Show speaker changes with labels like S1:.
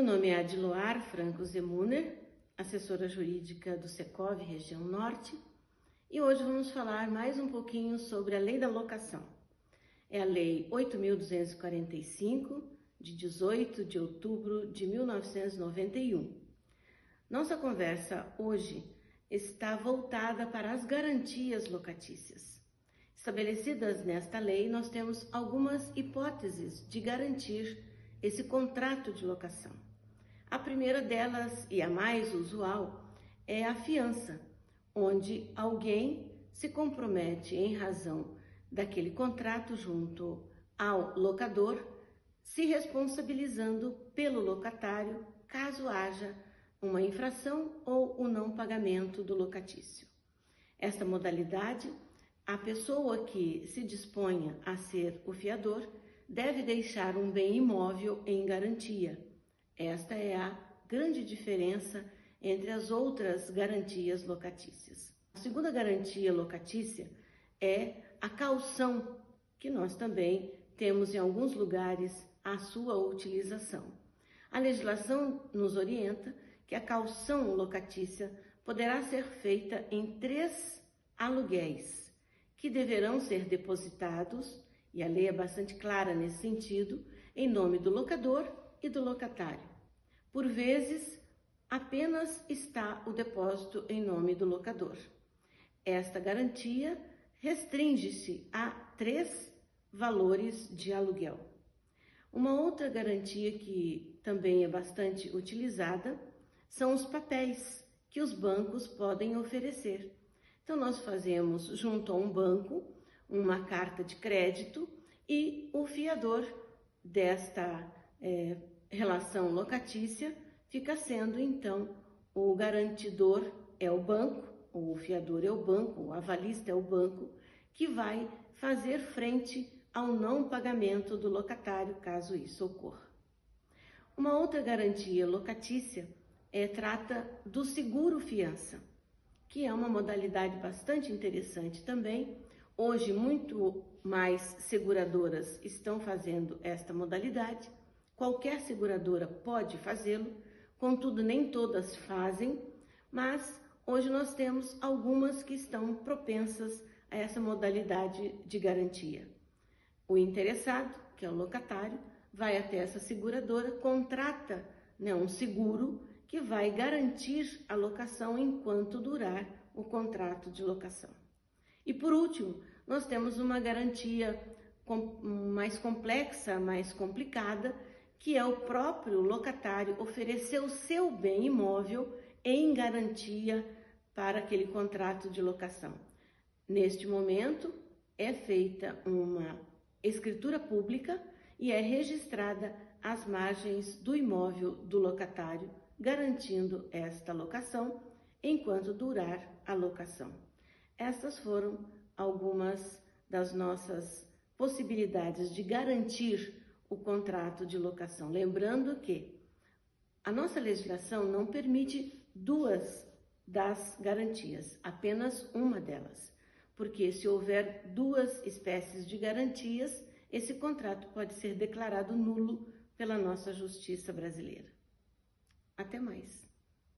S1: Meu nome é Adiloar Franco Zemuner, assessora jurídica do Secov Região Norte, e hoje vamos falar mais um pouquinho sobre a Lei da Locação. É a Lei 8.245, de 18 de outubro de 1991. Nossa conversa hoje está voltada para as garantias locatícias. Estabelecidas nesta lei, nós temos algumas hipóteses de garantir esse contrato de locação. A primeira delas, e a mais usual, é a fiança, onde alguém se compromete em razão daquele contrato junto ao locador, se responsabilizando pelo locatário caso haja uma infração ou o não pagamento do locatício. Esta modalidade, a pessoa que se disponha a ser o fiador deve deixar um bem imóvel em garantia. Esta é a grande diferença entre as outras garantias locatícias. A segunda garantia locatícia é a calção, que nós também temos em alguns lugares a sua utilização. A legislação nos orienta que a calção locatícia poderá ser feita em três aluguéis, que deverão ser depositados e a lei é bastante clara nesse sentido, em nome do locador e do locatário. Por vezes, apenas está o depósito em nome do locador. Esta garantia restringe-se a três valores de aluguel. Uma outra garantia que também é bastante utilizada são os papéis que os bancos podem oferecer. Então, nós fazemos junto a um banco uma carta de crédito e o fiador desta é, relação locatícia fica sendo então o garantidor é o banco, o fiador é o banco, o avalista é o banco, que vai fazer frente ao não pagamento do locatário caso isso ocorra. Uma outra garantia locatícia é, trata do seguro fiança, que é uma modalidade bastante interessante também, Hoje, muito mais seguradoras estão fazendo esta modalidade. Qualquer seguradora pode fazê-lo, contudo, nem todas fazem, mas hoje nós temos algumas que estão propensas a essa modalidade de garantia. O interessado, que é o locatário, vai até essa seguradora, contrata né, um seguro que vai garantir a locação enquanto durar o contrato de locação. E por último, nós temos uma garantia mais complexa, mais complicada, que é o próprio locatário oferecer o seu bem imóvel em garantia para aquele contrato de locação. Neste momento, é feita uma escritura pública e é registrada as margens do imóvel do locatário, garantindo esta locação enquanto durar a locação. Essas foram algumas das nossas possibilidades de garantir o contrato de locação. Lembrando que a nossa legislação não permite duas das garantias, apenas uma delas. Porque se houver duas espécies de garantias, esse contrato pode ser declarado nulo pela nossa justiça brasileira. Até mais.